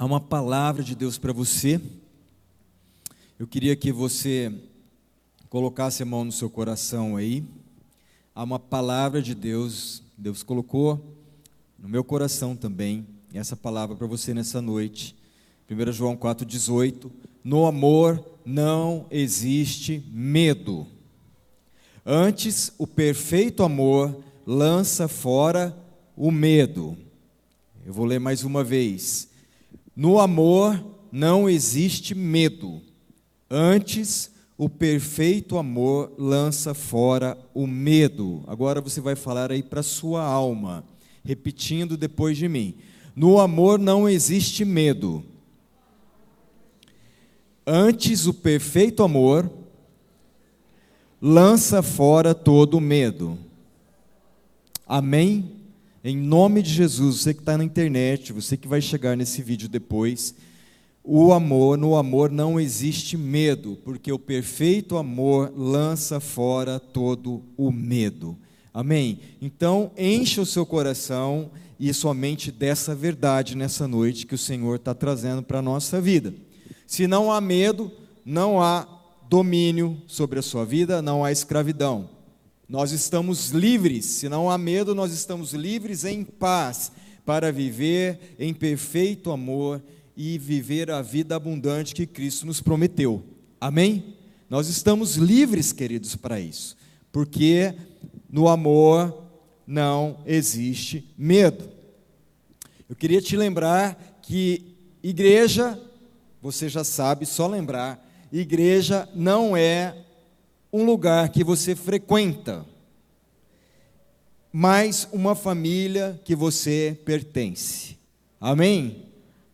há uma palavra de Deus para você. Eu queria que você colocasse a mão no seu coração aí. Há uma palavra de Deus, Deus colocou no meu coração também, essa palavra para você nessa noite. 1 João 4,18: No amor não existe medo. Antes, o perfeito amor lança fora o medo. Eu vou ler mais uma vez. No amor não existe medo. Antes, o perfeito amor lança fora o medo. Agora você vai falar aí para sua alma, repetindo depois de mim. No amor não existe medo. Antes, o perfeito amor lança fora todo o medo. Amém? Em nome de Jesus, você que está na internet, você que vai chegar nesse vídeo depois, o amor, no amor não existe medo, porque o perfeito amor lança fora todo o medo. Amém? Então, encha o seu coração e sua mente dessa verdade nessa noite que o Senhor está trazendo para a nossa vida. Se não há medo, não há domínio sobre a sua vida, não há escravidão. Nós estamos livres, se não há medo, nós estamos livres em paz para viver em perfeito amor e viver a vida abundante que Cristo nos prometeu. Amém? Nós estamos livres, queridos, para isso, porque no amor não existe medo. Eu queria te lembrar que igreja, você já sabe, só lembrar, igreja não é um lugar que você frequenta, mas uma família que você pertence. Amém?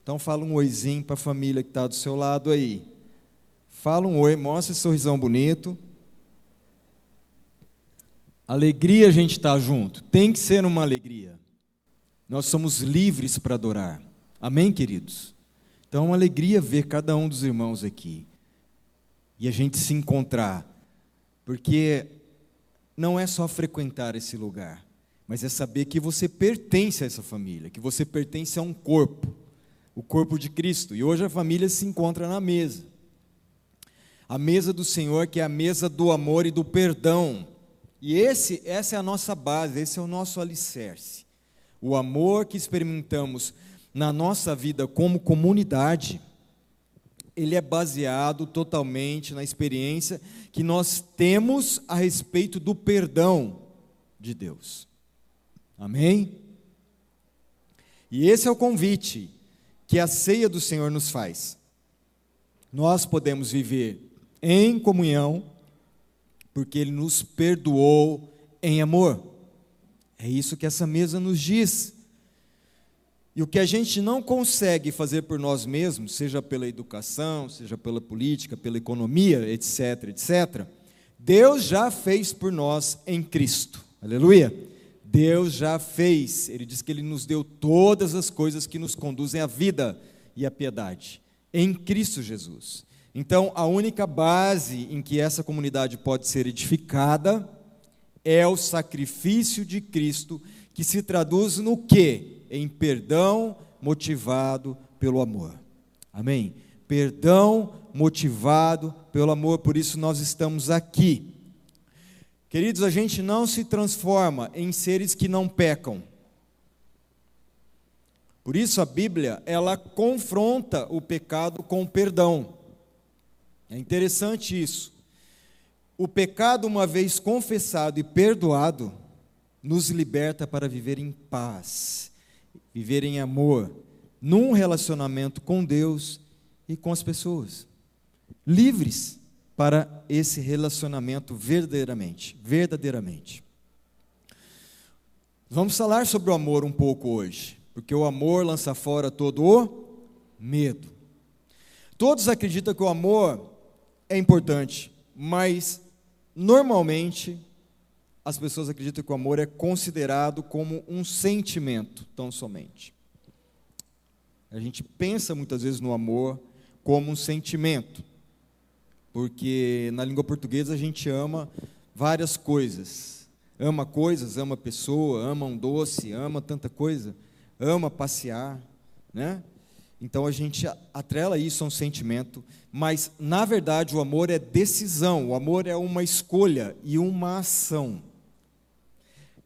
Então fala um oizinho para a família que está do seu lado aí. Fala um oi, mostra esse sorrisão bonito. Alegria a gente estar tá junto. Tem que ser uma alegria. Nós somos livres para adorar. Amém, queridos? Então é uma alegria ver cada um dos irmãos aqui e a gente se encontrar, porque não é só frequentar esse lugar, mas é saber que você pertence a essa família, que você pertence a um corpo, o corpo de Cristo. E hoje a família se encontra na mesa. A mesa do Senhor, que é a mesa do amor e do perdão. E esse, essa é a nossa base, esse é o nosso alicerce. O amor que experimentamos na nossa vida como comunidade ele é baseado totalmente na experiência que nós temos a respeito do perdão de Deus. Amém? E esse é o convite que a ceia do Senhor nos faz. Nós podemos viver em comunhão, porque Ele nos perdoou em amor. É isso que essa mesa nos diz. E o que a gente não consegue fazer por nós mesmos, seja pela educação, seja pela política, pela economia, etc, etc, Deus já fez por nós em Cristo. Aleluia! Deus já fez. Ele diz que Ele nos deu todas as coisas que nos conduzem à vida e à piedade, em Cristo Jesus. Então, a única base em que essa comunidade pode ser edificada é o sacrifício de Cristo, que se traduz no quê? Em perdão motivado pelo amor. Amém? Perdão motivado pelo amor, por isso nós estamos aqui. Queridos, a gente não se transforma em seres que não pecam. Por isso a Bíblia, ela confronta o pecado com o perdão. É interessante isso. O pecado, uma vez confessado e perdoado, nos liberta para viver em paz viver em amor, num relacionamento com Deus e com as pessoas. Livres para esse relacionamento verdadeiramente, verdadeiramente. Vamos falar sobre o amor um pouco hoje, porque o amor lança fora todo o medo. Todos acreditam que o amor é importante, mas normalmente as pessoas acreditam que o amor é considerado como um sentimento, tão somente. A gente pensa muitas vezes no amor como um sentimento, porque na língua portuguesa a gente ama várias coisas. Ama coisas, ama pessoa, ama um doce, ama tanta coisa, ama passear, né? Então a gente atrela isso a um sentimento, mas na verdade o amor é decisão, o amor é uma escolha e uma ação.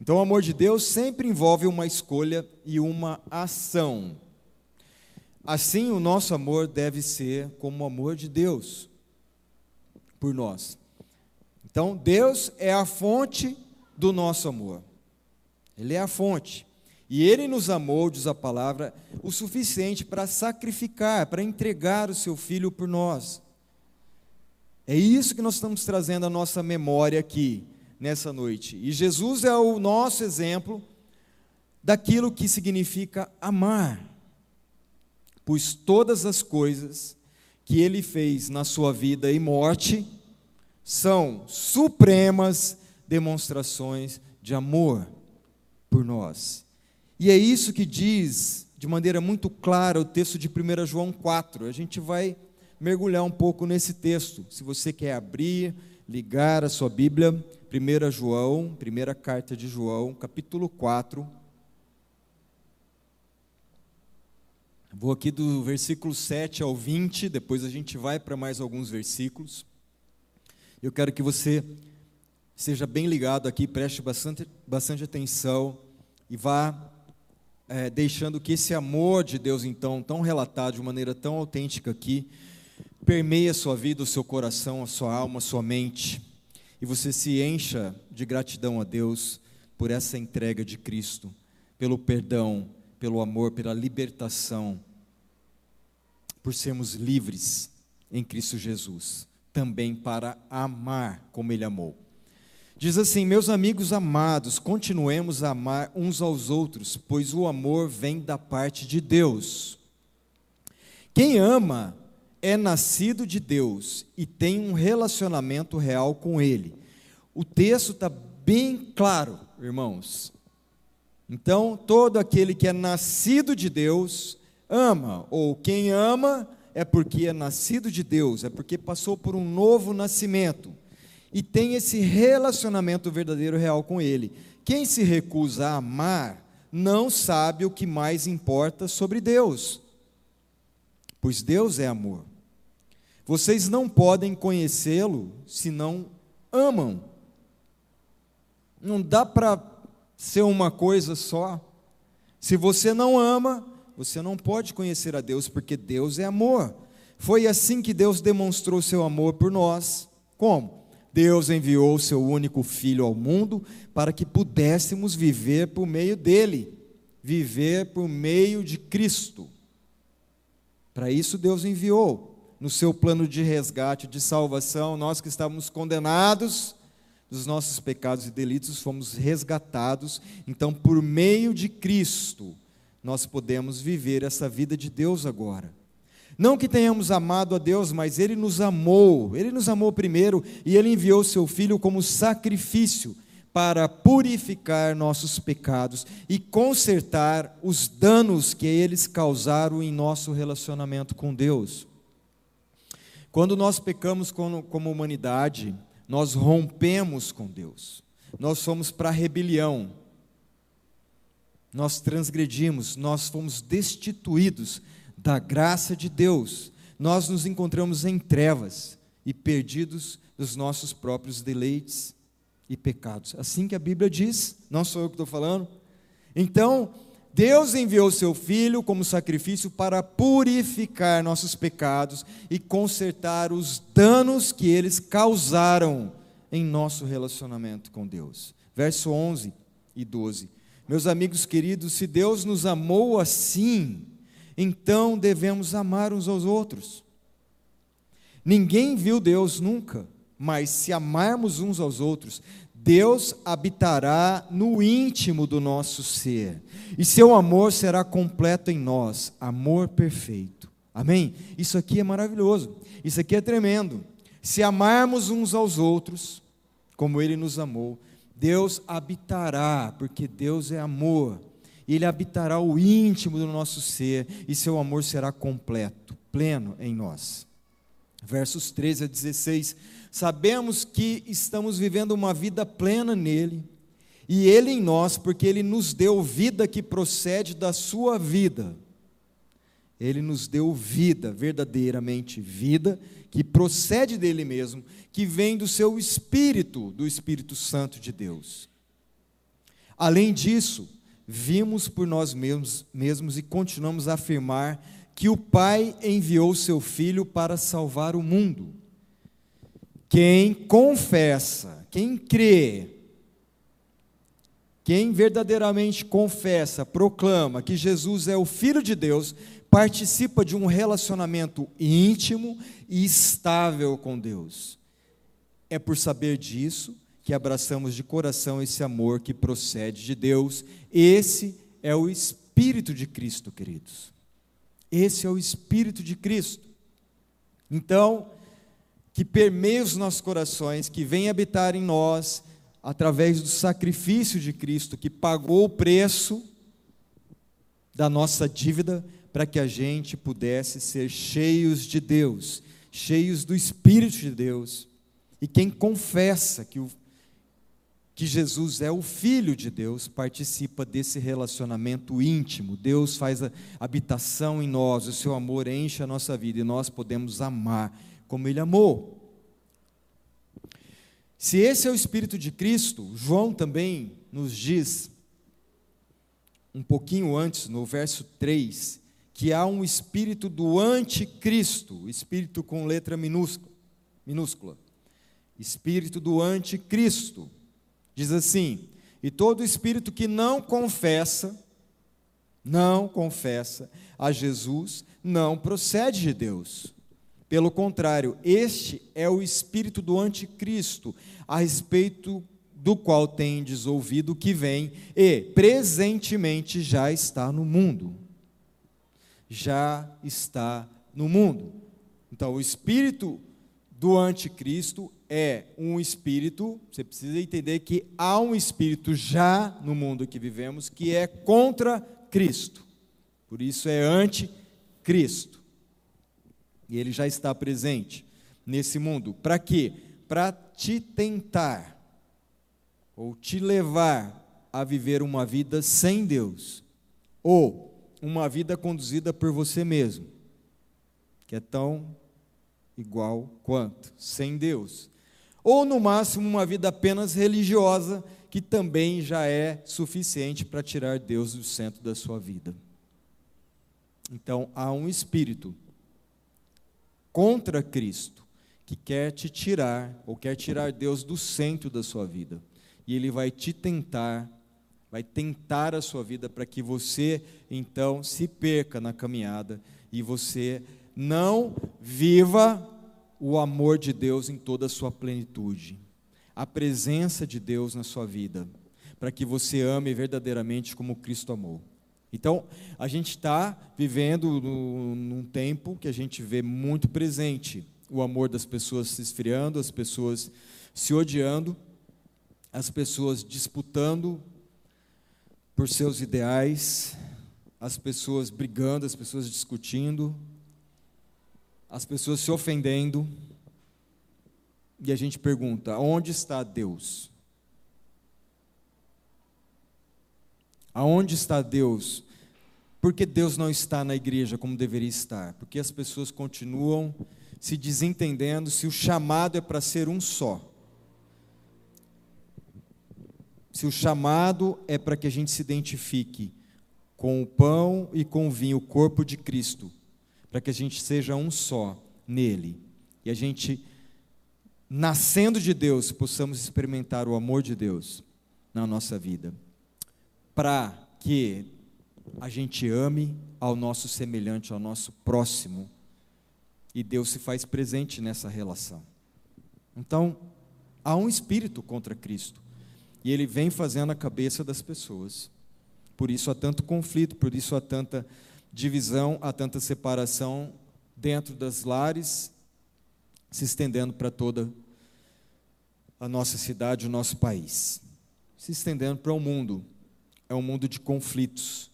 Então o amor de Deus sempre envolve uma escolha e uma ação. Assim, o nosso amor deve ser como o amor de Deus por nós. Então, Deus é a fonte do nosso amor. Ele é a fonte. E Ele nos amou, diz a palavra, o suficiente para sacrificar, para entregar o seu filho por nós. É isso que nós estamos trazendo à nossa memória aqui, nessa noite. E Jesus é o nosso exemplo daquilo que significa amar pois todas as coisas que ele fez na sua vida e morte são supremas demonstrações de amor por nós. E é isso que diz de maneira muito clara o texto de 1 João 4. A gente vai mergulhar um pouco nesse texto. Se você quer abrir, ligar a sua Bíblia, 1 João, primeira carta de João, capítulo 4. Vou aqui do versículo 7 ao 20, depois a gente vai para mais alguns versículos. Eu quero que você seja bem ligado aqui, preste bastante, bastante atenção e vá é, deixando que esse amor de Deus, então, tão relatado de maneira tão autêntica aqui, permeie a sua vida, o seu coração, a sua alma, a sua mente, e você se encha de gratidão a Deus por essa entrega de Cristo, pelo perdão, pelo amor, pela libertação, por sermos livres em Cristo Jesus, também para amar como Ele amou. Diz assim: Meus amigos amados, continuemos a amar uns aos outros, pois o amor vem da parte de Deus. Quem ama é nascido de Deus e tem um relacionamento real com Ele. O texto está bem claro, irmãos. Então, todo aquele que é nascido de Deus ama, ou quem ama é porque é nascido de Deus, é porque passou por um novo nascimento e tem esse relacionamento verdadeiro real com Ele. Quem se recusa a amar não sabe o que mais importa sobre Deus, pois Deus é amor. Vocês não podem conhecê-lo se não amam. Não dá para ser uma coisa só. Se você não ama, você não pode conhecer a Deus, porque Deus é amor. Foi assim que Deus demonstrou seu amor por nós. Como? Deus enviou seu único filho ao mundo para que pudéssemos viver por meio dele, viver por meio de Cristo. Para isso Deus enviou no seu plano de resgate, de salvação, nós que estávamos condenados, dos nossos pecados e delitos, fomos resgatados. Então, por meio de Cristo, nós podemos viver essa vida de Deus agora. Não que tenhamos amado a Deus, mas Ele nos amou, Ele nos amou primeiro e Ele enviou Seu Filho como sacrifício para purificar nossos pecados e consertar os danos que eles causaram em nosso relacionamento com Deus. Quando nós pecamos como, humanidade, nós rompemos com Deus, nós fomos para a rebelião, nós transgredimos, nós fomos destituídos da graça de Deus, nós nos encontramos em trevas e perdidos dos nossos próprios deleites e pecados. Assim que a Bíblia diz, não sou eu que estou falando. Então, Deus enviou seu Filho como sacrifício para purificar nossos pecados e consertar os danos que eles causaram em nosso relacionamento com Deus. Verso 11 e 12. Meus amigos queridos, se Deus nos amou assim, então devemos amar uns aos outros. Ninguém viu Deus nunca, mas se amarmos uns aos outros, Deus habitará no íntimo do nosso ser, e seu amor será completo em nós, amor perfeito. Amém? Isso aqui é maravilhoso, isso aqui é tremendo. Se amarmos uns aos outros, como Ele nos amou, Deus habitará, porque Deus é amor, Ele habitará o íntimo do nosso ser, e seu amor será completo, pleno em nós. Versos 13 a 16 Sabemos que estamos vivendo uma vida plena nele, e ele em nós, porque ele nos deu vida que procede da sua vida. Ele nos deu vida, verdadeiramente vida, que procede dele mesmo, que vem do seu Espírito, do Espírito Santo de Deus. Além disso, vimos por nós mesmos, mesmos e continuamos a afirmar que o Pai enviou seu Filho para salvar o mundo. Quem confessa, quem crê, quem verdadeiramente confessa, proclama que Jesus é o Filho de Deus, participa de um relacionamento íntimo e estável com Deus. É por saber disso que abraçamos de coração esse amor que procede de Deus. Esse é o Espírito de Cristo, queridos. Esse é o Espírito de Cristo. Então, que permeie os nossos corações, que venha habitar em nós, através do sacrifício de Cristo, que pagou o preço da nossa dívida, para que a gente pudesse ser cheios de Deus, cheios do Espírito de Deus. E quem confessa que, o, que Jesus é o Filho de Deus, participa desse relacionamento íntimo. Deus faz a habitação em nós, o seu amor enche a nossa vida e nós podemos amar como Ele amou. Se esse é o Espírito de Cristo, João também nos diz, um pouquinho antes, no verso 3, que há um espírito do anticristo, espírito com letra minúscula, minúscula. Espírito do anticristo. Diz assim: "E todo espírito que não confessa, não confessa a Jesus, não procede de Deus. Pelo contrário, este é o espírito do anticristo, a respeito do qual tendes ouvido que vem e presentemente já está no mundo. Já está no mundo. Então, o espírito do anticristo é um espírito, você precisa entender que há um espírito já no mundo que vivemos que é contra Cristo. Por isso é anticristo. E ele já está presente nesse mundo. Para quê? Para te tentar, ou te levar a viver uma vida sem Deus, ou uma vida conduzida por você mesmo, que é tão igual quanto, sem Deus. Ou no máximo uma vida apenas religiosa, que também já é suficiente para tirar Deus do centro da sua vida. Então há um espírito contra Cristo, que quer te tirar, ou quer tirar Deus do centro da sua vida. E ele vai te tentar, vai tentar a sua vida para que você, então, se perca na caminhada e você não viva o amor de Deus em toda a sua plenitude, a presença de Deus na sua vida, para que você ame verdadeiramente como Cristo amou. Então, a gente está vivendo no, num tempo que a gente vê muito presente o amor das pessoas se esfriando, as pessoas se odiando, as pessoas disputando por seus ideais, as pessoas brigando, as pessoas discutindo, as pessoas se ofendendo. E a gente pergunta: onde está Deus? Aonde está Deus? Porque Deus não está na igreja como deveria estar? Porque as pessoas continuam se desentendendo se o chamado é para ser um só. Se o chamado é para que a gente se identifique com o pão e com o vinho, o corpo de Cristo, para que a gente seja um só nele. E a gente, nascendo de Deus, possamos experimentar o amor de Deus na nossa vida para que a gente ame ao nosso semelhante, ao nosso próximo. E Deus se faz presente nessa relação. Então, há um espírito contra Cristo. E ele vem fazendo a cabeça das pessoas. Por isso há tanto conflito, por isso há tanta divisão, há tanta separação dentro das lares, se estendendo para toda a nossa cidade, o nosso país, se estendendo para o mundo é um mundo de conflitos,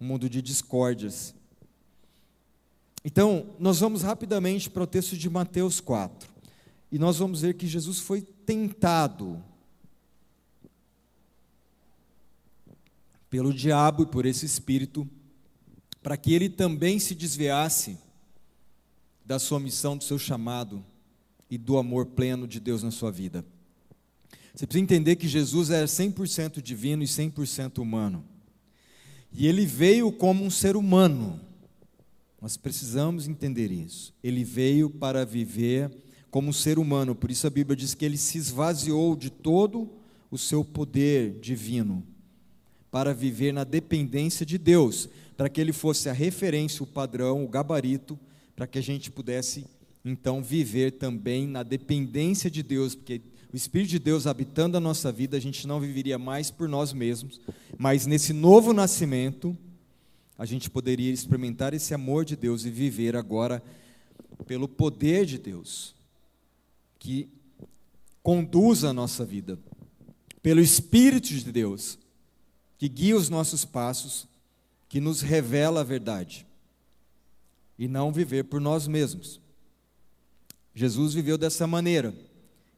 um mundo de discórdias. Então, nós vamos rapidamente para o texto de Mateus 4. E nós vamos ver que Jesus foi tentado pelo diabo e por esse espírito para que ele também se desviasse da sua missão, do seu chamado e do amor pleno de Deus na sua vida. Você precisa entender que Jesus era 100% divino e 100% humano. E ele veio como um ser humano. Nós precisamos entender isso. Ele veio para viver como um ser humano, por isso a Bíblia diz que ele se esvaziou de todo o seu poder divino para viver na dependência de Deus, para que ele fosse a referência, o padrão, o gabarito, para que a gente pudesse então viver também na dependência de Deus, porque o Espírito de Deus habitando a nossa vida, a gente não viveria mais por nós mesmos, mas nesse novo nascimento, a gente poderia experimentar esse amor de Deus e viver agora pelo poder de Deus, que conduz a nossa vida, pelo Espírito de Deus, que guia os nossos passos, que nos revela a verdade, e não viver por nós mesmos. Jesus viveu dessa maneira.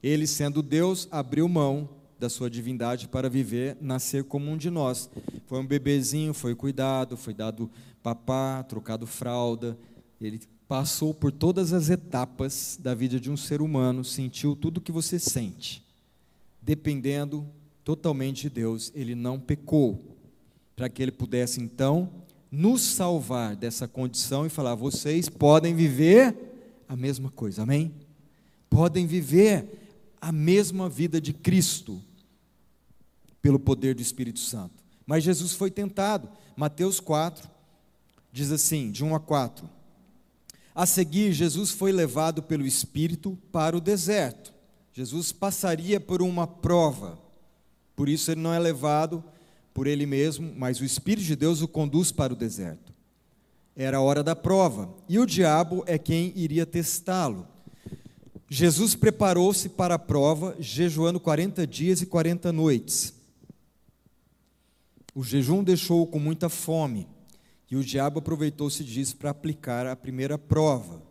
Ele, sendo Deus, abriu mão da sua divindade para viver, nascer como um de nós. Foi um bebezinho, foi cuidado, foi dado papá, trocado fralda. Ele passou por todas as etapas da vida de um ser humano, sentiu tudo o que você sente. Dependendo totalmente de Deus, ele não pecou, para que ele pudesse então nos salvar dessa condição e falar: vocês podem viver a mesma coisa, amém? Podem viver a mesma vida de Cristo, pelo poder do Espírito Santo. Mas Jesus foi tentado. Mateus 4 diz assim, de 1 a 4. A seguir, Jesus foi levado pelo Espírito para o deserto. Jesus passaria por uma prova. Por isso ele não é levado por ele mesmo, mas o Espírito de Deus o conduz para o deserto. Era a hora da prova, e o diabo é quem iria testá-lo. Jesus preparou-se para a prova, jejuando 40 dias e 40 noites. O jejum deixou-o com muita fome, e o diabo aproveitou-se disso para aplicar a primeira prova.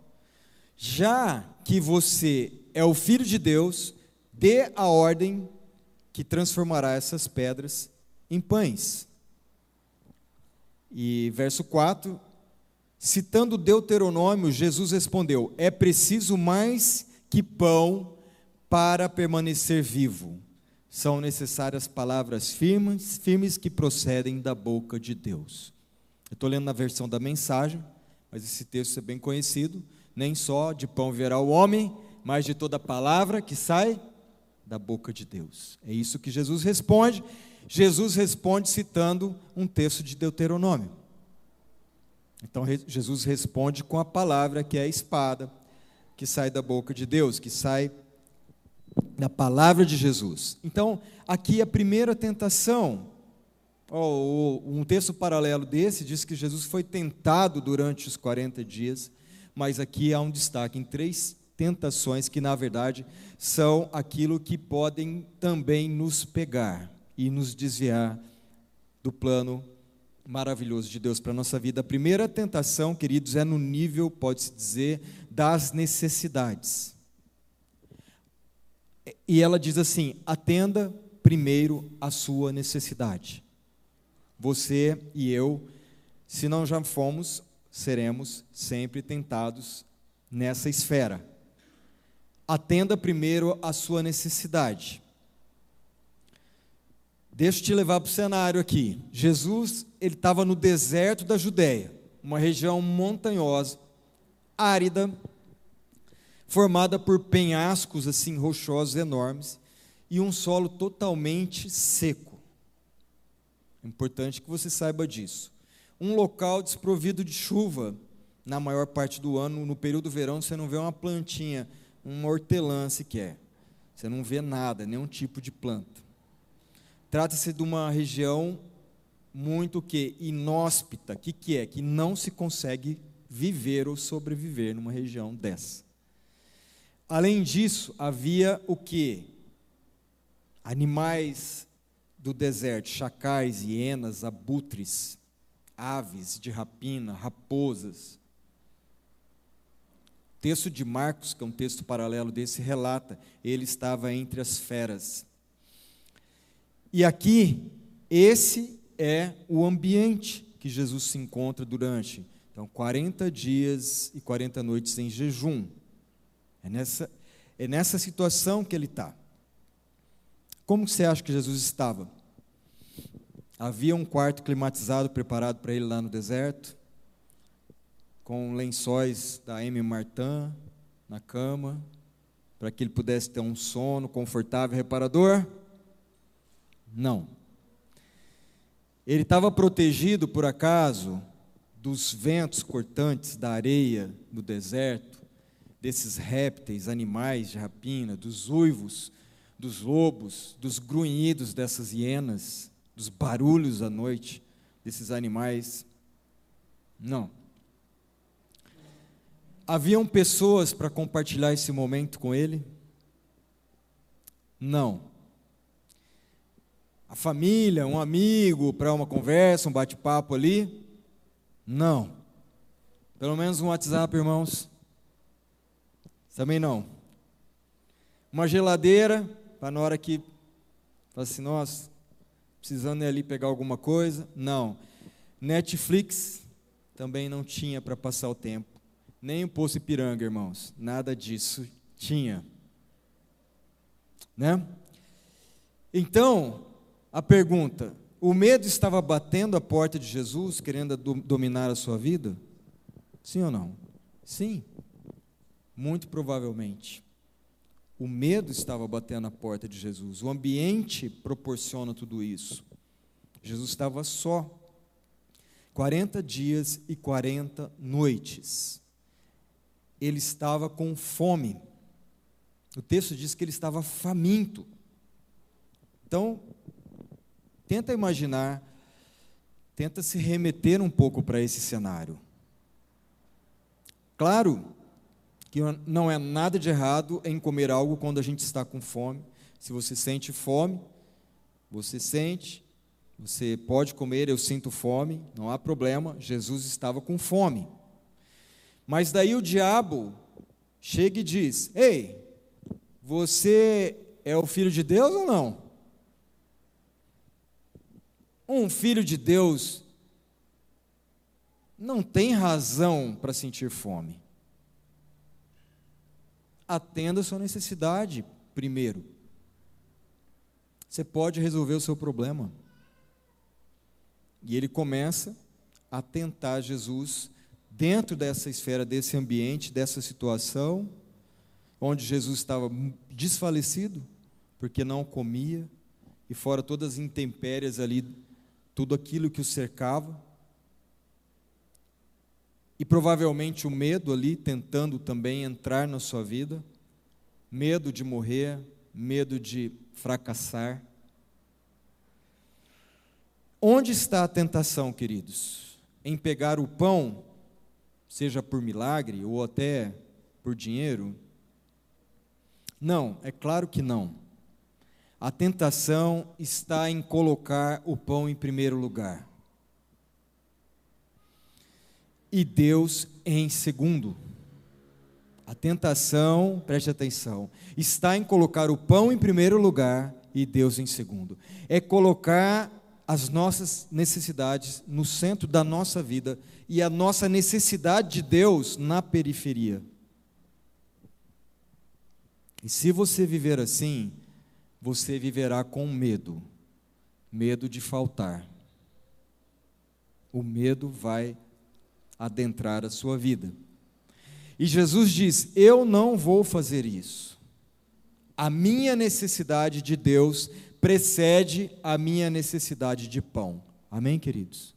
Já que você é o filho de Deus, dê a ordem que transformará essas pedras em pães. E verso 4, citando Deuteronômio, Jesus respondeu: É preciso mais que pão para permanecer vivo. São necessárias palavras firmes, firmes que procedem da boca de Deus. Eu estou lendo na versão da mensagem, mas esse texto é bem conhecido. Nem só de pão verá o homem, mas de toda palavra que sai da boca de Deus. É isso que Jesus responde. Jesus responde citando um texto de Deuteronômio. Então Jesus responde com a palavra que é a espada, que sai da boca de Deus, que sai da palavra de Jesus. Então, aqui a primeira tentação, oh, um texto paralelo desse diz que Jesus foi tentado durante os 40 dias, mas aqui há um destaque em três tentações que, na verdade, são aquilo que podem também nos pegar e nos desviar do plano maravilhoso de Deus para a nossa vida. A primeira tentação, queridos, é no nível, pode-se dizer, das necessidades. E ela diz assim: atenda primeiro a sua necessidade. Você e eu, se não já fomos, seremos sempre tentados nessa esfera. Atenda primeiro a sua necessidade. Deixa eu te levar para o cenário aqui. Jesus, ele estava no deserto da Judéia, uma região montanhosa, árida, formada por penhascos assim rochosos enormes e um solo totalmente seco. É importante que você saiba disso. Um local desprovido de chuva na maior parte do ano, no período do verão você não vê uma plantinha, uma hortelã sequer. Você não vê nada, nenhum tipo de planta. Trata-se de uma região muito que inóspita. Que, que é? Que não se consegue viver ou sobreviver numa região dessa. Além disso, havia o que? Animais do deserto, chacais, hienas, abutres, aves de rapina, raposas. O texto de Marcos, que é um texto paralelo desse, relata: ele estava entre as feras. E aqui, esse é o ambiente que Jesus se encontra durante. Então, 40 dias e 40 noites em jejum. É nessa, é nessa situação que ele está. Como você acha que Jesus estava? Havia um quarto climatizado preparado para ele lá no deserto, com lençóis da M. Martin na cama, para que ele pudesse ter um sono confortável e reparador? Não. Ele estava protegido, por acaso, dos ventos cortantes da areia do deserto, desses répteis, animais de rapina, dos uivos, dos lobos, dos grunhidos dessas hienas, dos barulhos à noite desses animais. Não. Haviam pessoas para compartilhar esse momento com ele? Não. A família, um amigo para uma conversa, um bate-papo ali? Não. Pelo menos um WhatsApp, irmãos. Também não. Uma geladeira, para na hora que fala assim, nossa, precisando ir ali pegar alguma coisa. Não. Netflix também não tinha para passar o tempo. Nem o Poço Ipiranga, irmãos. Nada disso tinha. Né? Então, a pergunta: o medo estava batendo a porta de Jesus, querendo dominar a sua vida? Sim ou não? Sim. Muito provavelmente. O medo estava batendo a porta de Jesus. O ambiente proporciona tudo isso. Jesus estava só. 40 dias e 40 noites ele estava com fome. O texto diz que ele estava faminto. Então, tenta imaginar, tenta se remeter um pouco para esse cenário. Claro que não é nada de errado em comer algo quando a gente está com fome. Se você sente fome, você sente, você pode comer, eu sinto fome, não há problema. Jesus estava com fome. Mas daí o diabo chega e diz: Ei, você é o filho de Deus ou não? Um filho de Deus não tem razão para sentir fome. Atenda a sua necessidade primeiro. Você pode resolver o seu problema. E ele começa a tentar Jesus dentro dessa esfera, desse ambiente, dessa situação, onde Jesus estava desfalecido, porque não comia, e fora todas as intempéries ali, tudo aquilo que o cercava, e provavelmente o medo ali tentando também entrar na sua vida, medo de morrer, medo de fracassar. Onde está a tentação, queridos? Em pegar o pão seja por milagre ou até por dinheiro? Não, é claro que não. A tentação está em colocar o pão em primeiro lugar. E Deus em segundo. A tentação, preste atenção, está em colocar o pão em primeiro lugar e Deus em segundo. É colocar as nossas necessidades no centro da nossa vida e a nossa necessidade de Deus na periferia. E se você viver assim, você viverá com medo medo de faltar. O medo vai adentrar a sua vida. E Jesus diz: Eu não vou fazer isso. A minha necessidade de Deus precede a minha necessidade de pão. Amém, queridos?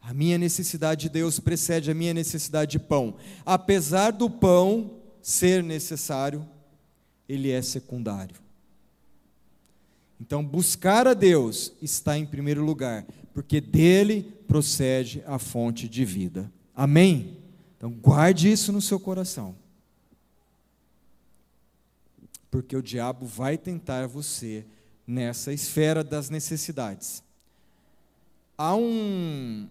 A minha necessidade de Deus precede a minha necessidade de pão. Apesar do pão ser necessário, ele é secundário. Então, buscar a Deus está em primeiro lugar, porque dele procede a fonte de vida. Amém? Então, guarde isso no seu coração. Porque o diabo vai tentar você nessa esfera das necessidades. Há um,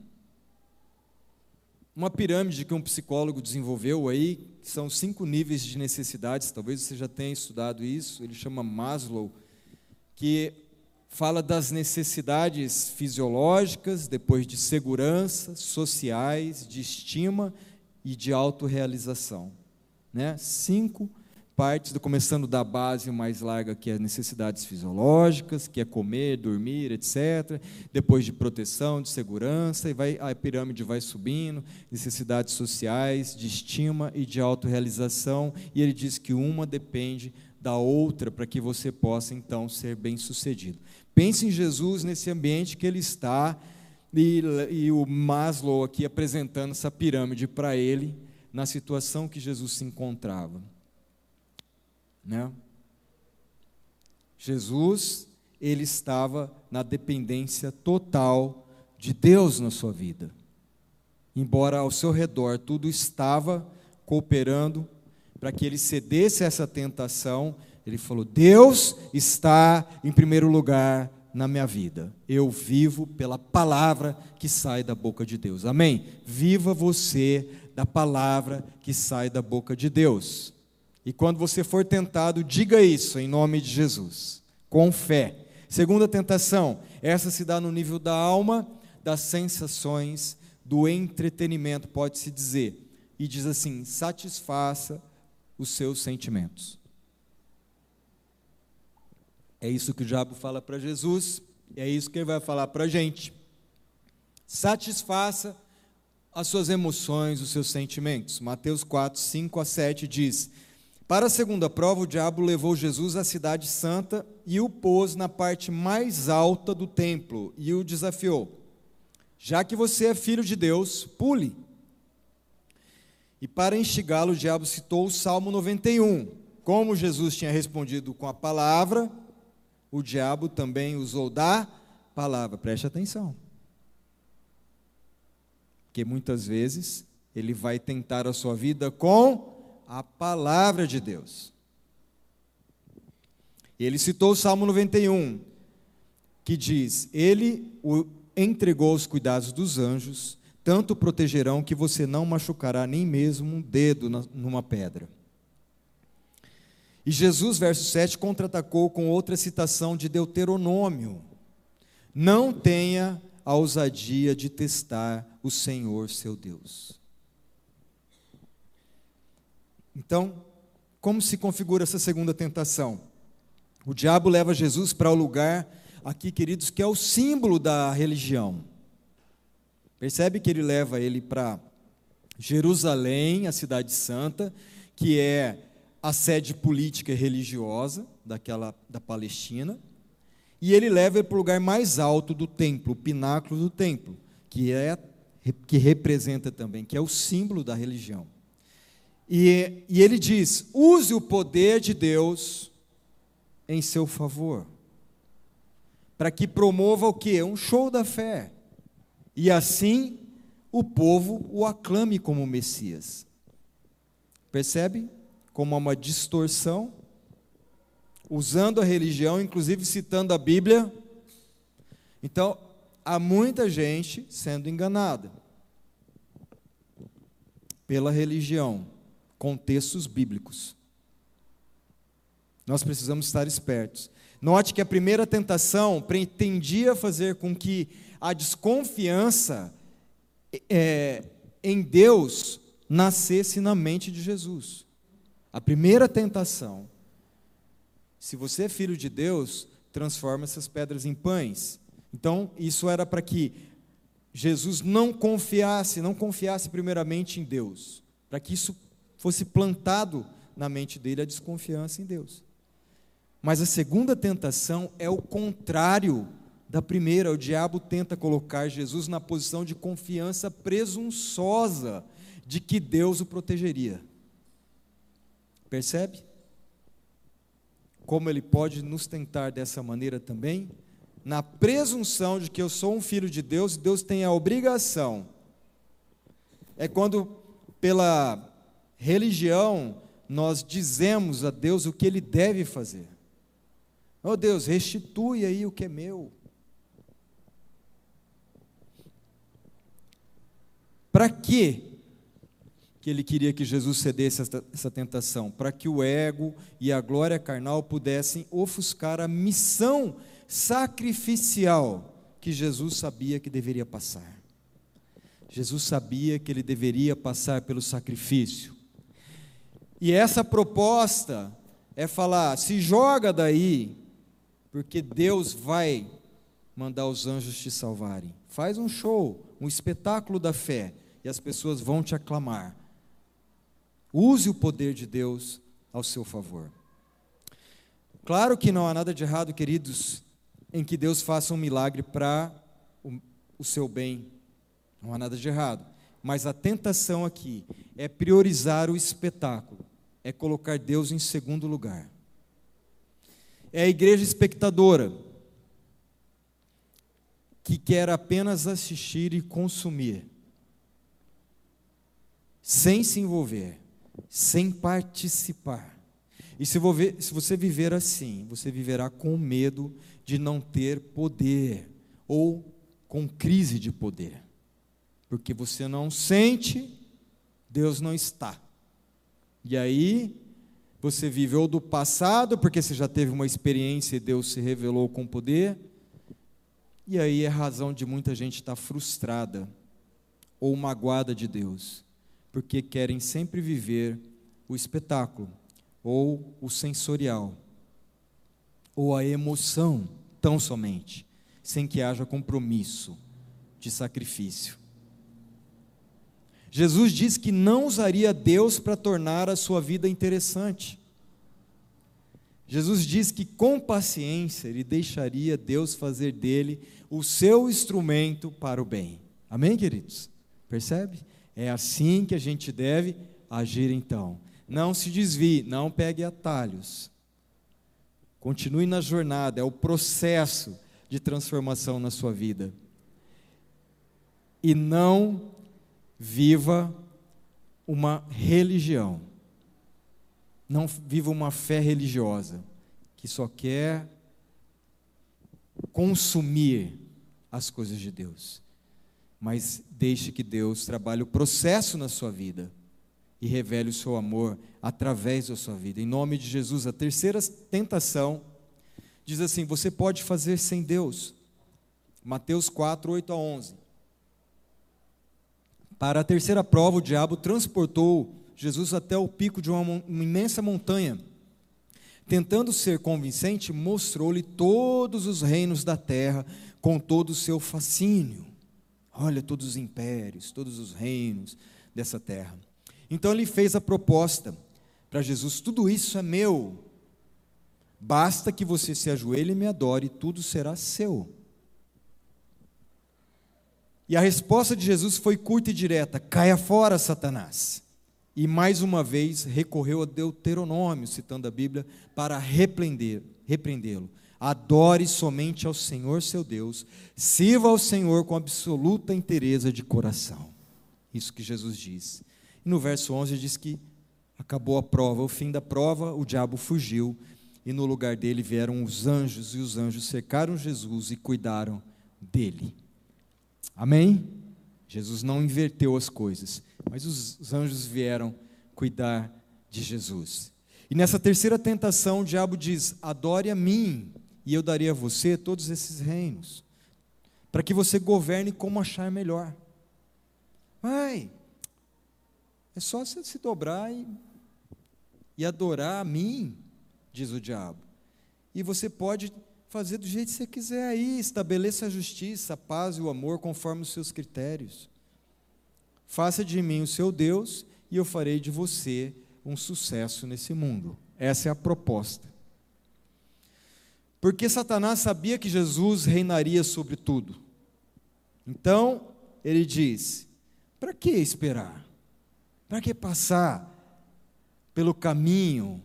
uma pirâmide que um psicólogo desenvolveu aí, são cinco níveis de necessidades, talvez você já tenha estudado isso, ele chama Maslow, que fala das necessidades fisiológicas, depois de segurança, sociais, de estima e de autorrealização. Né? Cinco partes, começando da base mais larga, que é necessidades fisiológicas, que é comer, dormir, etc. Depois de proteção, de segurança, e vai, a pirâmide vai subindo, necessidades sociais, de estima e de autorrealização, e ele diz que uma depende da outra para que você possa então ser bem-sucedido. Pense em Jesus nesse ambiente que ele está, e, e o Maslow aqui apresentando essa pirâmide para ele, na situação que Jesus se encontrava. Né? Jesus, ele estava na dependência total de Deus na sua vida. Embora ao seu redor tudo estava cooperando para que ele cedesse a essa tentação, ele falou: Deus está em primeiro lugar na minha vida. Eu vivo pela palavra que sai da boca de Deus. Amém? Viva você da palavra que sai da boca de Deus. E quando você for tentado, diga isso em nome de Jesus, com fé. Segunda tentação, essa se dá no nível da alma, das sensações, do entretenimento, pode-se dizer. E diz assim: satisfaça os seus sentimentos. É isso que o diabo fala para Jesus, e é isso que ele vai falar para a gente. Satisfaça as suas emoções, os seus sentimentos. Mateus 4, 5 a 7 diz: para a segunda prova, o diabo levou Jesus à cidade santa e o pôs na parte mais alta do templo e o desafiou: Já que você é filho de Deus, pule. E para instigá-lo, o diabo citou o Salmo 91. Como Jesus tinha respondido com a palavra, o diabo também usou da palavra. Preste atenção. Porque muitas vezes ele vai tentar a sua vida com a palavra de Deus. Ele citou o Salmo 91, que diz: Ele o entregou aos cuidados dos anjos, tanto protegerão que você não machucará nem mesmo um dedo numa pedra. E Jesus, verso 7, contra-atacou com outra citação de Deuteronômio: Não tenha a ousadia de testar o Senhor seu Deus. Então, como se configura essa segunda tentação? O diabo leva Jesus para o lugar, aqui, queridos, que é o símbolo da religião. Percebe que ele leva ele para Jerusalém, a cidade santa, que é a sede política e religiosa daquela da Palestina, e ele leva ele para o lugar mais alto do templo, o pináculo do templo, que é que representa também, que é o símbolo da religião. E, e ele diz: use o poder de Deus em seu favor, para que promova o que? Um show da fé. E assim o povo o aclame como Messias. Percebe como há uma distorção? Usando a religião, inclusive citando a Bíblia. Então, há muita gente sendo enganada pela religião contextos bíblicos. Nós precisamos estar espertos. Note que a primeira tentação pretendia fazer com que a desconfiança é, em Deus nascesse na mente de Jesus. A primeira tentação, se você é filho de Deus, transforma essas pedras em pães. Então, isso era para que Jesus não confiasse, não confiasse primeiramente em Deus, para que isso fosse plantado na mente dele a desconfiança em Deus. Mas a segunda tentação é o contrário da primeira. O diabo tenta colocar Jesus na posição de confiança presunçosa de que Deus o protegeria. Percebe? Como ele pode nos tentar dessa maneira também? Na presunção de que eu sou um filho de Deus e Deus tem a obrigação. É quando, pela Religião, nós dizemos a Deus o que ele deve fazer. Oh Deus, restitui aí o que é meu. Para quê que ele queria que Jesus cedesse essa, essa tentação? Para que o ego e a glória carnal pudessem ofuscar a missão sacrificial que Jesus sabia que deveria passar. Jesus sabia que ele deveria passar pelo sacrifício. E essa proposta é falar: se joga daí, porque Deus vai mandar os anjos te salvarem. Faz um show, um espetáculo da fé, e as pessoas vão te aclamar. Use o poder de Deus ao seu favor. Claro que não há nada de errado, queridos, em que Deus faça um milagre para o, o seu bem. Não há nada de errado. Mas a tentação aqui é priorizar o espetáculo, é colocar Deus em segundo lugar. É a igreja espectadora, que quer apenas assistir e consumir, sem se envolver, sem participar. E se você viver assim, você viverá com medo de não ter poder ou com crise de poder. Porque você não sente, Deus não está. E aí, você vive ou do passado, porque você já teve uma experiência e Deus se revelou com poder. E aí é razão de muita gente estar frustrada ou magoada de Deus, porque querem sempre viver o espetáculo ou o sensorial, ou a emoção, tão somente, sem que haja compromisso de sacrifício. Jesus diz que não usaria Deus para tornar a sua vida interessante. Jesus diz que com paciência ele deixaria Deus fazer dele o seu instrumento para o bem. Amém, queridos? Percebe? É assim que a gente deve agir então. Não se desvie, não pegue atalhos. Continue na jornada, é o processo de transformação na sua vida. E não viva uma religião. Não viva uma fé religiosa que só quer consumir as coisas de Deus. Mas deixe que Deus trabalhe o processo na sua vida e revele o seu amor através da sua vida. Em nome de Jesus, a terceira tentação diz assim: você pode fazer sem Deus. Mateus 4, 8 a 11. Para a terceira prova, o diabo transportou Jesus até o pico de uma, uma imensa montanha. Tentando ser convincente, mostrou-lhe todos os reinos da terra com todo o seu fascínio. Olha todos os impérios, todos os reinos dessa terra. Então ele fez a proposta para Jesus: tudo isso é meu. Basta que você se ajoelhe e me adore, tudo será seu. E a resposta de Jesus foi curta e direta: caia fora, Satanás. E mais uma vez recorreu a Deuteronômio, citando a Bíblia, para repreendê-lo. Adore somente ao Senhor seu Deus, sirva ao Senhor com absoluta inteireza de coração. Isso que Jesus diz. E no verso 11 diz que acabou a prova, o fim da prova, o diabo fugiu e no lugar dele vieram os anjos e os anjos cercaram Jesus e cuidaram dele. Amém? Jesus não inverteu as coisas, mas os anjos vieram cuidar de Jesus. E nessa terceira tentação, o diabo diz: adore a mim, e eu darei a você todos esses reinos, para que você governe como achar melhor. Vai, é só você se dobrar e, e adorar a mim, diz o diabo. E você pode fazer do jeito que você quiser aí, estabeleça a justiça, a paz e o amor conforme os seus critérios. Faça de mim o seu Deus e eu farei de você um sucesso nesse mundo. Essa é a proposta. Porque Satanás sabia que Jesus reinaria sobre tudo. Então, ele diz: para que esperar? Para que passar pelo caminho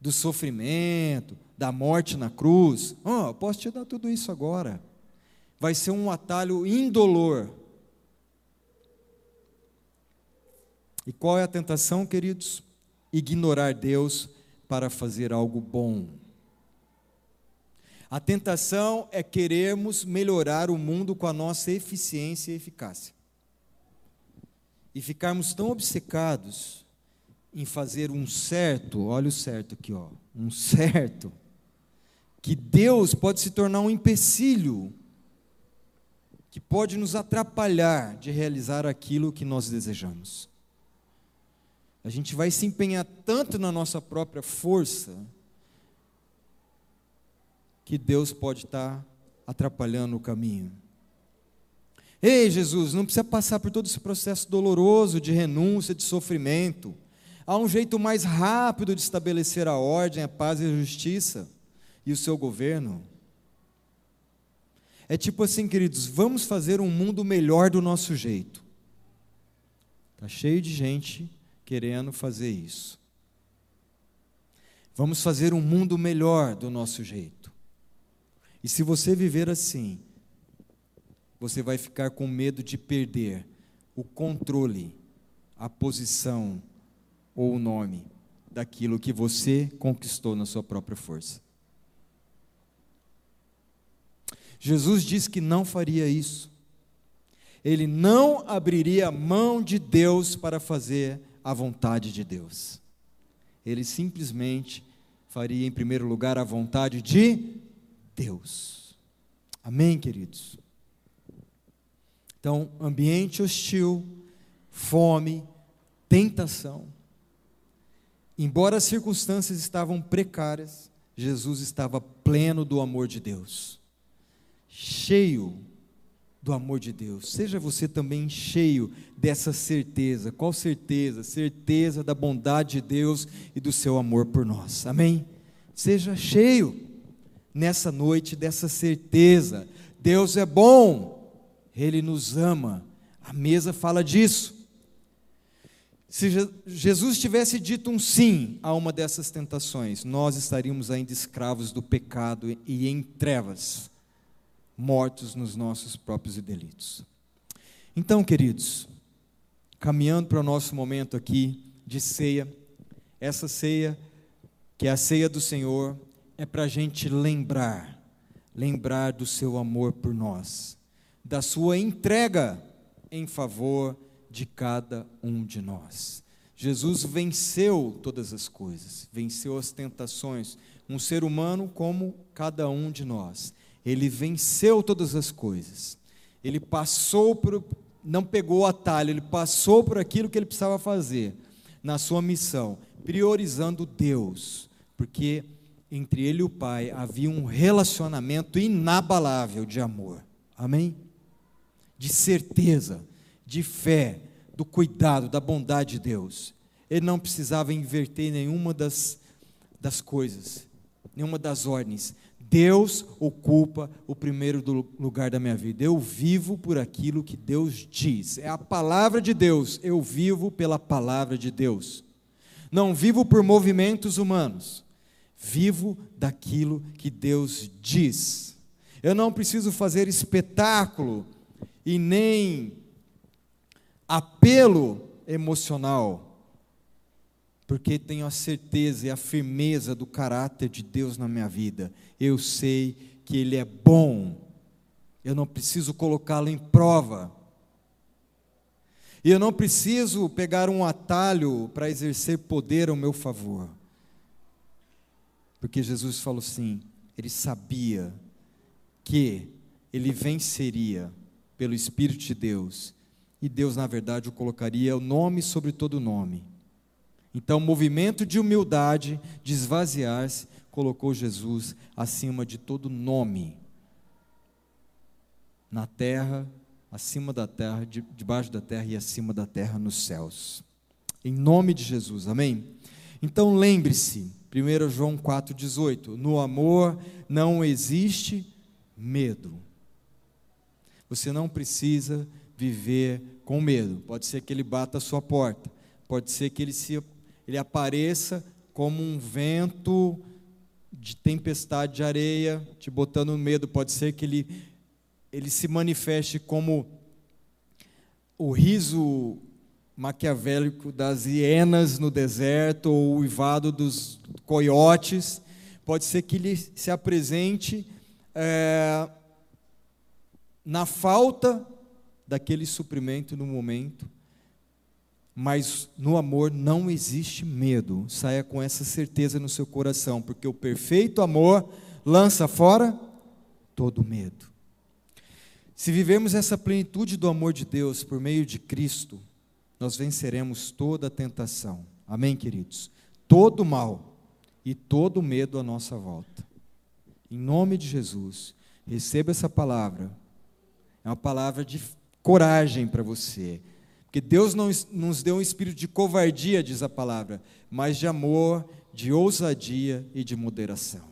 do sofrimento, da morte na cruz? Oh, posso te dar tudo isso agora. Vai ser um atalho indolor. E qual é a tentação, queridos? Ignorar Deus para fazer algo bom. A tentação é querermos melhorar o mundo com a nossa eficiência e eficácia e ficarmos tão obcecados em fazer um certo, olha o certo aqui, ó, um certo, que Deus pode se tornar um empecilho que pode nos atrapalhar de realizar aquilo que nós desejamos. A gente vai se empenhar tanto na nossa própria força que Deus pode estar atrapalhando o caminho. Ei, Jesus, não precisa passar por todo esse processo doloroso de renúncia, de sofrimento. Há um jeito mais rápido de estabelecer a ordem, a paz e a justiça e o seu governo. É tipo assim, queridos, vamos fazer um mundo melhor do nosso jeito. Está cheio de gente querendo fazer isso. Vamos fazer um mundo melhor do nosso jeito. E se você viver assim, você vai ficar com medo de perder o controle, a posição ou o nome daquilo que você conquistou na sua própria força. Jesus disse que não faria isso. Ele não abriria mão de Deus para fazer a vontade de Deus. Ele simplesmente faria, em primeiro lugar, a vontade de Deus. Amém, queridos? Então, ambiente hostil, fome, tentação. Embora as circunstâncias estavam precárias, Jesus estava pleno do amor de Deus cheio do amor de Deus. Seja você também cheio dessa certeza. Qual certeza? Certeza da bondade de Deus e do seu amor por nós. Amém? Seja cheio nessa noite dessa certeza. Deus é bom, Ele nos ama. A mesa fala disso. Se Jesus tivesse dito um sim a uma dessas tentações, nós estaríamos ainda escravos do pecado e em trevas mortos nos nossos próprios delitos. Então, queridos, caminhando para o nosso momento aqui de ceia, essa ceia, que é a ceia do Senhor, é para a gente lembrar, lembrar do seu amor por nós, da sua entrega em favor de cada um de nós. Jesus venceu todas as coisas, venceu as tentações, um ser humano como cada um de nós. Ele venceu todas as coisas. Ele passou por, não pegou o atalho, ele passou por aquilo que ele precisava fazer na sua missão, priorizando Deus, porque entre ele e o Pai havia um relacionamento inabalável de amor. Amém? De certeza, de fé, do cuidado, da bondade de Deus. Ele não precisava inverter nenhuma das, das coisas, nenhuma das ordens. Deus ocupa o primeiro lugar da minha vida. Eu vivo por aquilo que Deus diz. É a palavra de Deus. Eu vivo pela palavra de Deus. Não vivo por movimentos humanos. Vivo daquilo que Deus diz. Eu não preciso fazer espetáculo e nem apelo emocional porque tenho a certeza e a firmeza do caráter de Deus na minha vida. Eu sei que Ele é bom, eu não preciso colocá-lo em prova. E eu não preciso pegar um atalho para exercer poder ao meu favor. Porque Jesus falou assim: Ele sabia que ele venceria pelo Espírito de Deus, e Deus, na verdade, o colocaria o nome sobre todo nome então, o movimento de humildade, de esvaziar-se, colocou Jesus acima de todo nome. Na terra, acima da terra, de, debaixo da terra e acima da terra nos céus. Em nome de Jesus, amém? Então lembre-se, 1 João 4,18: no amor não existe medo. Você não precisa viver com medo. Pode ser que ele bata a sua porta, pode ser que ele se ele apareça como um vento de tempestade de areia, te botando medo. Pode ser que ele, ele se manifeste como o riso maquiavélico das hienas no deserto, ou o uivado dos coiotes. Pode ser que ele se apresente é, na falta daquele suprimento no momento mas no amor não existe medo. Saia com essa certeza no seu coração, porque o perfeito amor lança fora todo medo. Se vivemos essa plenitude do amor de Deus por meio de Cristo, nós venceremos toda tentação. Amém, queridos? Todo mal e todo medo à nossa volta. Em nome de Jesus, receba essa palavra. É uma palavra de coragem para você. Porque Deus não nos deu um espírito de covardia, diz a palavra, mas de amor, de ousadia e de moderação.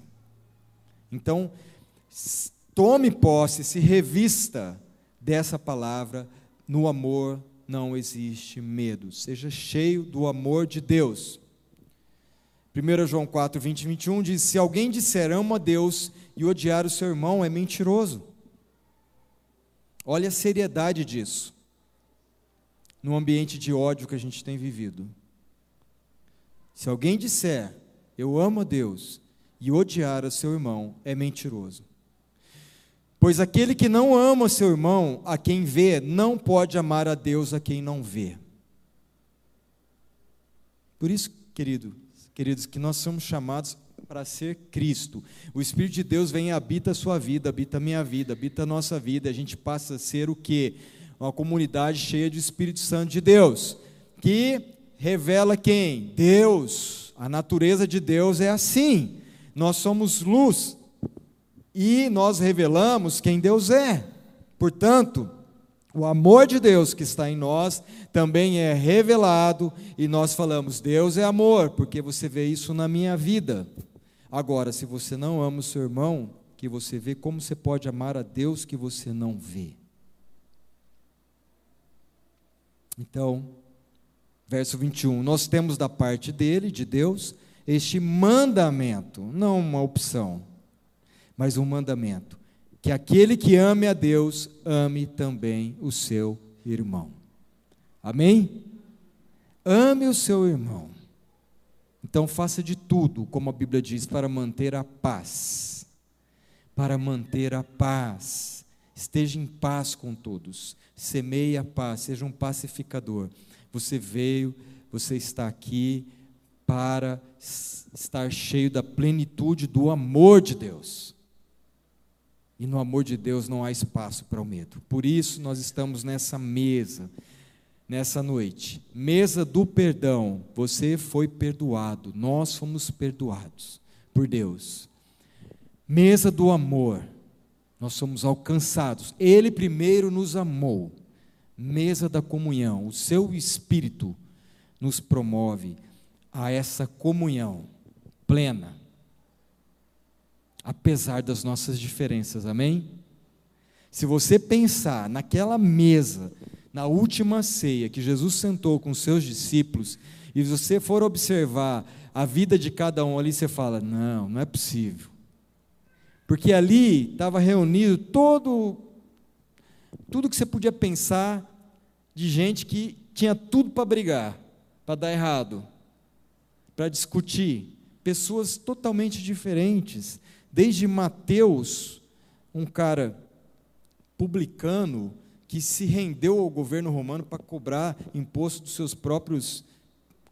Então, tome posse, se revista dessa palavra, no amor não existe medo. Seja cheio do amor de Deus. 1 João 4, 20 e 21 diz: Se alguém disser amo a Deus e odiar o seu irmão, é mentiroso. Olha a seriedade disso, no ambiente de ódio que a gente tem vivido. Se alguém disser eu amo a Deus e odiar o seu irmão, é mentiroso. Pois aquele que não ama seu irmão, a quem vê, não pode amar a Deus a quem não vê. Por isso, querido, queridos, que nós somos chamados para ser Cristo. O Espírito de Deus vem e habita a sua vida, habita a minha vida, habita a nossa vida. A gente passa a ser o quê? Uma comunidade cheia de Espírito Santo de Deus, que revela quem? Deus. A natureza de Deus é assim. Nós somos luz, e nós revelamos quem Deus é. Portanto, o amor de Deus que está em nós também é revelado e nós falamos: Deus é amor, porque você vê isso na minha vida. Agora, se você não ama o seu irmão, que você vê, como você pode amar a Deus que você não vê? Então, verso 21, nós temos da parte dele, de Deus, este mandamento, não uma opção mas um mandamento: que aquele que ame a Deus, ame também o seu irmão. Amém? Ame o seu irmão. Então faça de tudo, como a Bíblia diz, para manter a paz. Para manter a paz. Esteja em paz com todos. Semeie a paz, seja um pacificador. Você veio, você está aqui para estar cheio da plenitude do amor de Deus. E no amor de Deus não há espaço para o medo. Por isso nós estamos nessa mesa, nessa noite. Mesa do perdão. Você foi perdoado, nós fomos perdoados por Deus. Mesa do amor. Nós somos alcançados. Ele primeiro nos amou. Mesa da comunhão. O seu espírito nos promove a essa comunhão plena apesar das nossas diferenças, amém? Se você pensar naquela mesa, na última ceia que Jesus sentou com seus discípulos, e você for observar a vida de cada um ali, você fala: não, não é possível. Porque ali estava reunido todo, tudo que você podia pensar de gente que tinha tudo para brigar, para dar errado, para discutir. Pessoas totalmente diferentes, Desde Mateus, um cara publicano que se rendeu ao governo romano para cobrar imposto dos seus próprios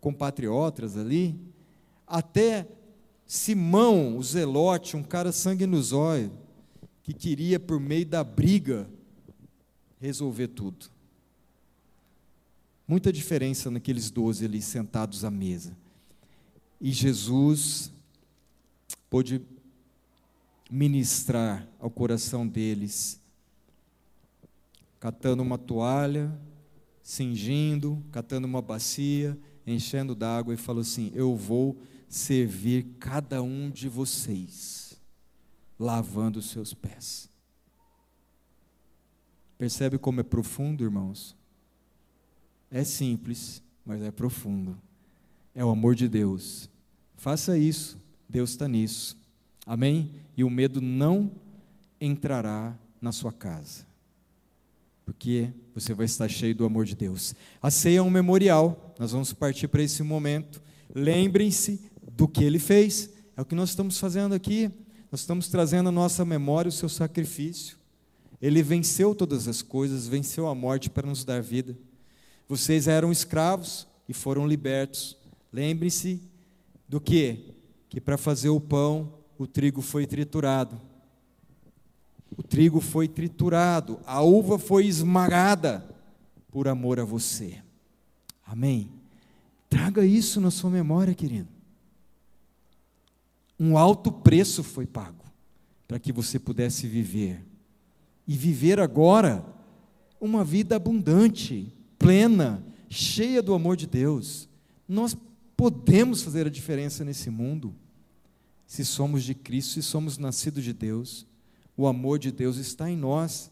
compatriotas ali, até Simão, o Zelote, um cara sangue nos olhos, que queria, por meio da briga, resolver tudo. Muita diferença naqueles doze ali sentados à mesa. E Jesus pôde ministrar ao coração deles, catando uma toalha, cingindo, catando uma bacia, enchendo d'água e falou assim: Eu vou servir cada um de vocês, lavando os seus pés. Percebe como é profundo, irmãos? É simples, mas é profundo. É o amor de Deus. Faça isso, Deus está nisso. Amém? E o medo não entrará na sua casa. Porque você vai estar cheio do amor de Deus. A ceia é um memorial. Nós vamos partir para esse momento. Lembrem-se do que ele fez. É o que nós estamos fazendo aqui. Nós estamos trazendo à nossa memória o seu sacrifício. Ele venceu todas as coisas, venceu a morte para nos dar vida. Vocês eram escravos e foram libertos. Lembre-se do que? Que para fazer o pão, o trigo foi triturado. O trigo foi triturado, a uva foi esmagada por amor a você. Amém. Traga isso na sua memória, querido. Um alto preço foi pago para que você pudesse viver. E viver agora uma vida abundante, plena, cheia do amor de Deus. Nós podemos fazer a diferença nesse mundo se somos de Cristo, se somos nascidos de Deus. O amor de Deus está em nós.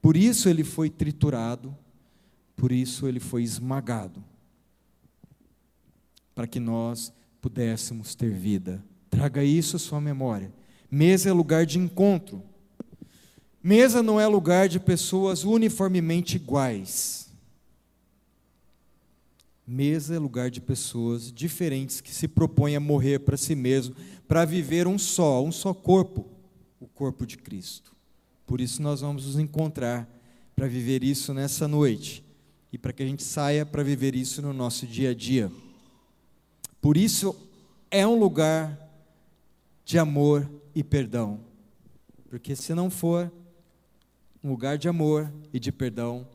Por isso ele foi triturado, por isso ele foi esmagado, para que nós pudéssemos ter vida. Traga isso à sua memória. Mesa é lugar de encontro. Mesa não é lugar de pessoas uniformemente iguais. Mesa é lugar de pessoas diferentes que se propõem a morrer para si mesmo, para viver um só, um só corpo, o corpo de Cristo. Por isso nós vamos nos encontrar para viver isso nessa noite e para que a gente saia para viver isso no nosso dia a dia. Por isso é um lugar de amor e perdão. Porque se não for um lugar de amor e de perdão,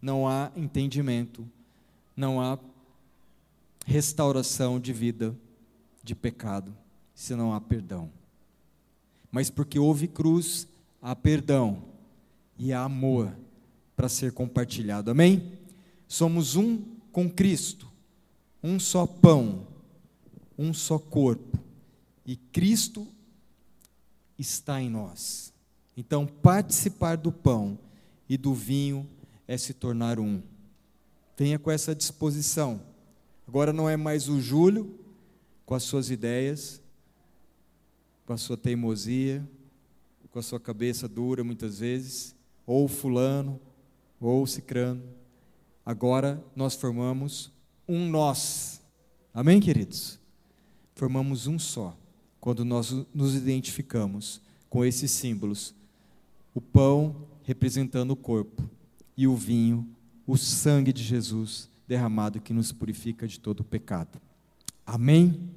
não há entendimento, não há restauração de vida de pecado, se não há perdão. Mas porque houve cruz, há perdão e há amor para ser compartilhado. Amém? Somos um com Cristo, um só pão, um só corpo. E Cristo está em nós. Então, participar do pão e do vinho é se tornar um. Venha com essa disposição. Agora não é mais o Júlio com as suas ideias, com a sua teimosia, com a sua cabeça dura muitas vezes, ou fulano, ou cicrano. Agora nós formamos um nós. Amém, queridos? Formamos um só quando nós nos identificamos com esses símbolos: o pão representando o corpo e o vinho, o sangue de Jesus derramado que nos purifica de todo o pecado. Amém?